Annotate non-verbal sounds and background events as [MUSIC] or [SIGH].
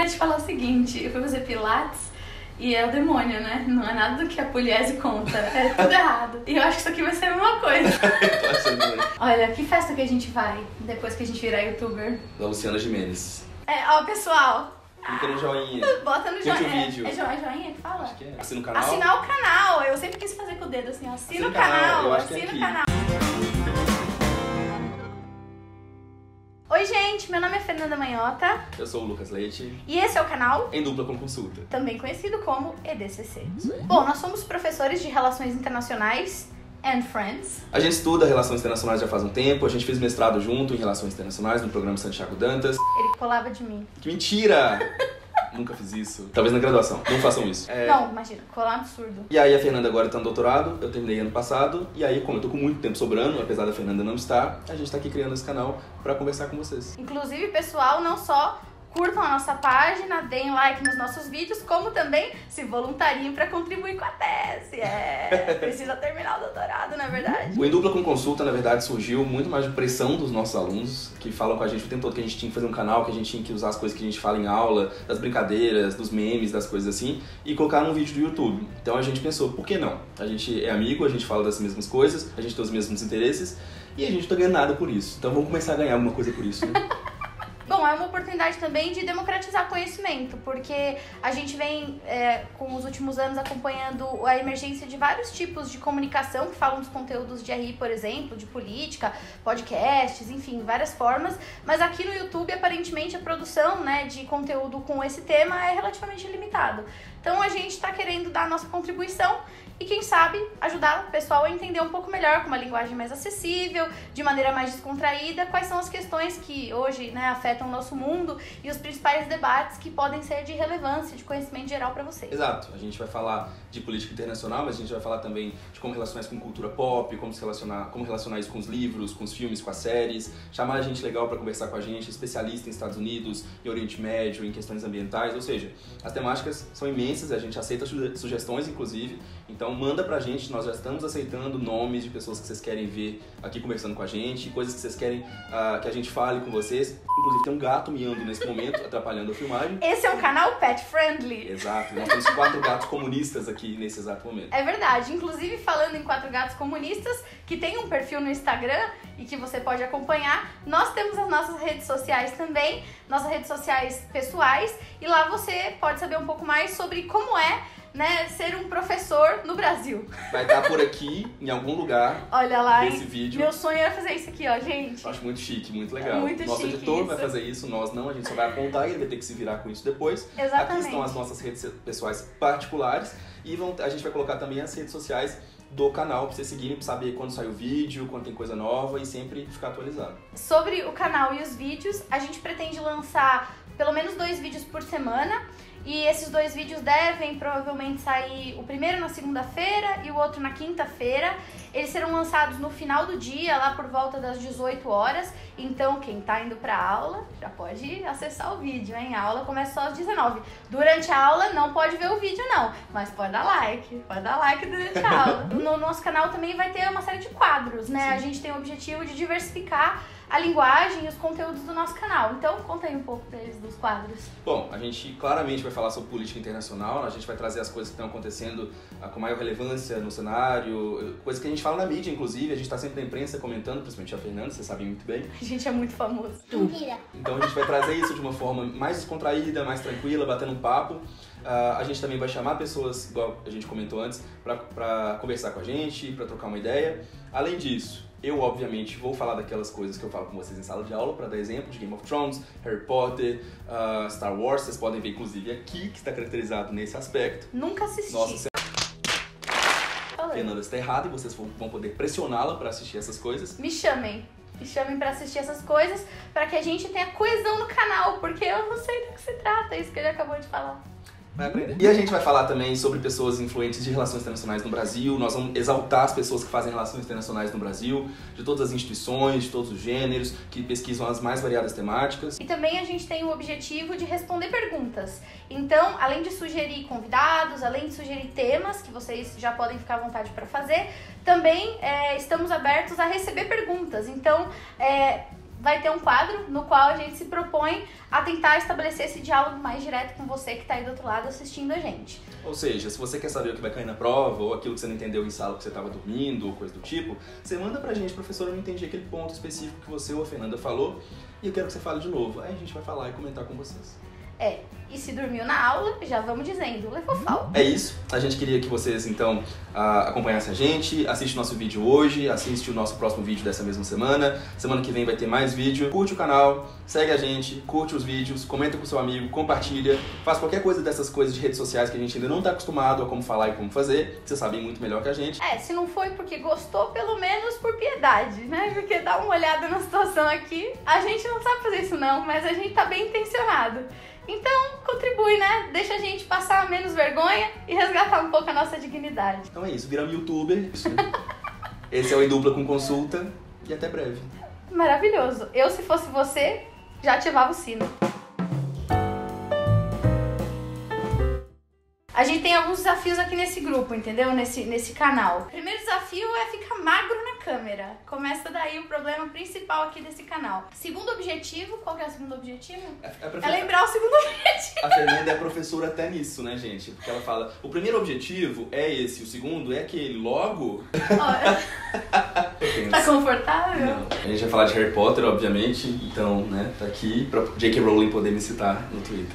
queria te falar o seguinte, eu fui fazer pilates e é o demônio, né? Não é nada do que a poliese conta, é tudo [LAUGHS] errado. E eu acho que isso aqui vai ser a mesma coisa. [LAUGHS] Olha, que festa que a gente vai depois que a gente virar youtuber? Da Luciana Gimenez. É, ó, pessoal, Clica no joinha. [LAUGHS] bota no joinha. vídeo. É, jo- é joinha que fala? Acho que é. Assina o canal. Assinar o canal. Eu sempre quis fazer com o dedo assim, ó. Assina Assina o canal, canal, é assina o canal. Gente, meu nome é Fernanda Manhota Eu sou o Lucas Leite, e esse é o canal em dupla com consulta. também conhecido como EDCC. Bom, nós somos professores de Relações Internacionais and Friends. A gente estuda relações internacionais já faz um tempo, a gente fez mestrado junto em relações internacionais no programa Santiago Dantas. Ele colava de mim. Que mentira! [LAUGHS] Nunca fiz isso. Talvez na graduação. Não façam isso. É, Não, imagina, colar um absurdo. E aí a Fernanda agora tá no doutorado, eu terminei ano passado, e aí como eu tô com muito tempo sobrando, apesar da Fernanda não estar, a gente tá aqui criando esse canal pra conversar com vocês. Inclusive, pessoal, não só curtam a nossa página, deem like nos nossos vídeos, como também se voluntariem para contribuir com a tese. É, [LAUGHS] precisa terminar o doutorado, não é verdade? O Em Dupla com Consulta, na verdade, surgiu muito mais de pressão dos nossos alunos, que falam com a gente o tempo todo que a gente tinha que fazer um canal, que a gente tinha que usar as coisas que a gente fala em aula, das brincadeiras, dos memes, das coisas assim, e colocar num vídeo do YouTube. Então a gente pensou, por que não? A gente é amigo, a gente fala das mesmas coisas, a gente tem os mesmos interesses, e a gente não tá ganhando nada por isso. Então vamos começar a ganhar alguma coisa por isso, né? [LAUGHS] Oportunidade também de democratizar conhecimento, porque a gente vem, é, com os últimos anos, acompanhando a emergência de vários tipos de comunicação que falam dos conteúdos de RI, por exemplo, de política, podcasts, enfim, várias formas. Mas aqui no YouTube, aparentemente, a produção né, de conteúdo com esse tema é relativamente limitado. Então a gente está querendo dar a nossa contribuição e quem sabe ajudar o pessoal a entender um pouco melhor, com uma linguagem mais acessível, de maneira mais descontraída, quais são as questões que hoje né, afetam o nosso mundo e os principais debates que podem ser de relevância, de conhecimento geral para vocês. Exato, a gente vai falar de política internacional, mas a gente vai falar também de como relacionar isso com cultura pop, como se relacionar, como relacionar isso com os livros, com os filmes, com as séries, chamar a gente legal para conversar com a gente, especialista em Estados Unidos, em Oriente Médio, em questões ambientais, ou seja, as temáticas são imensas, a gente aceita suge- sugestões inclusive, então manda pra gente, nós já estamos aceitando nomes de pessoas que vocês querem ver aqui conversando com a gente, coisas que vocês querem ah, que a gente fale com vocês, inclusive tem um gato miando nesse momento, atrapalhando a filmagem. Esse é um canal pet friendly. Exato, nós temos quatro gatos comunistas aqui nesse exato momento. É verdade. Inclusive, falando em Quatro Gatos Comunistas, que tem um perfil no Instagram e que você pode acompanhar, nós temos as nossas redes sociais também, nossas redes sociais pessoais, e lá você pode saber um pouco mais sobre como é né, ser um professor no Brasil. Vai estar por aqui, em algum lugar, Olha lá, hein? vídeo. Meu sonho era fazer isso aqui, ó, gente. Eu acho muito chique, muito legal. Muito Nosso chique editor isso. vai fazer isso, nós não, a gente só vai apontar e ele vai ter que se virar com isso depois. Aqui Exatamente. estão as nossas redes pessoais particulares e vão- a gente vai colocar também as redes sociais do canal pra vocês seguirem, pra saber quando sai o vídeo, quando tem coisa nova e sempre ficar atualizado. Sobre o canal e os vídeos, a gente pretende lançar pelo menos dois vídeos por semana. E esses dois vídeos devem provavelmente sair o primeiro na segunda-feira e o outro na quinta-feira. Eles serão lançados no final do dia, lá por volta das 18 horas. Então, quem tá indo pra aula já pode acessar o vídeo, hein? A aula começa só às 19. Durante a aula não pode ver o vídeo, não, mas pode dar like, pode dar like durante a aula. [LAUGHS] No nosso canal também vai ter uma série de quadros, né? Sim. A gente tem o objetivo de diversificar a linguagem e os conteúdos do nosso canal. Então, conta aí um pouco pra eles dos quadros. Bom, a gente claramente vai falar sobre política internacional, a gente vai trazer as coisas que estão acontecendo ah, com maior relevância no cenário, coisas que a gente fala na mídia, inclusive, a gente está sempre na imprensa comentando, principalmente a Fernanda, vocês sabem muito bem. A gente é muito famoso. Mentira. Então a gente vai trazer isso de uma forma mais descontraída, mais tranquila, batendo um papo. Ah, a gente também vai chamar pessoas, igual a gente comentou antes, para conversar com a gente, para trocar uma ideia. Além disso, eu obviamente vou falar daquelas coisas que eu falo com vocês em sala de aula, para dar exemplo de Game of Thrones, Harry Potter, ah, Star Wars. Vocês podem ver inclusive aqui que está caracterizado nesse aspecto. Nunca assisti. Nossa. Fernanda está errada e vocês vão poder pressioná-la para assistir essas coisas. Me chamem. Me chamem pra assistir essas coisas, pra que a gente tenha coesão no canal, porque eu não sei do que se trata, é isso que ele acabou de falar. Vai aprender. E a gente vai falar também sobre pessoas influentes de relações internacionais no Brasil. Nós vamos exaltar as pessoas que fazem relações internacionais no Brasil, de todas as instituições, de todos os gêneros, que pesquisam as mais variadas temáticas. E também a gente tem o objetivo de responder perguntas. Então, além de sugerir convidados, além de sugerir temas que vocês já podem ficar à vontade para fazer, também é, estamos abertos a receber perguntas. Então, é, vai ter um quadro no qual a gente se propõe a tentar estabelecer esse diálogo mais direto com você que está aí do outro lado assistindo a gente. Ou seja, se você quer saber o que vai cair na prova, ou aquilo que você não entendeu em sala que você estava dormindo, ou coisa do tipo, você manda pra gente, professor, eu não entendi aquele ponto específico que você ou a Fernanda falou, e eu quero que você fale de novo. Aí a gente vai falar e comentar com vocês. É, e se dormiu na aula, já vamos dizendo, levou falta. É isso. A gente queria que vocês, então, acompanhassem a gente, assiste o nosso vídeo hoje, assiste o nosso próximo vídeo dessa mesma semana. Semana que vem vai ter mais vídeo. Curte o canal, segue a gente, curte os vídeos, comenta com seu amigo, compartilha, faz qualquer coisa dessas coisas de redes sociais que a gente ainda não está acostumado a como falar e como fazer, que vocês sabem muito melhor que a gente. É, se não foi porque gostou, pelo menos por piedade, né? Porque dá uma olhada na situação aqui. A gente não sabe fazer isso não, mas a gente tá bem intencionado. Então, contribui, né? Deixa a gente passar menos vergonha e resgatar um pouco a nossa dignidade. Então é isso, viramos youtuber. Isso. [LAUGHS] Esse é o Edupla com consulta e até breve. Maravilhoso. Eu, se fosse você, já ativava o sino. A gente tem alguns desafios aqui nesse grupo, entendeu? Nesse, nesse canal. O primeiro desafio é ficar magro na câmera. Começa daí o problema principal aqui desse canal. Segundo objetivo, qual que é o segundo objetivo? É, é, É profe- lembrar o segundo [LAUGHS] objetivo. A Fernanda é professora até nisso, né, gente? Porque ela fala: o primeiro objetivo é esse, o segundo é aquele. Logo. [LAUGHS] Tá confortável? Não. A gente vai falar de Harry Potter, obviamente, então, né, tá aqui pra J.K. Rowling poder me citar no Twitter.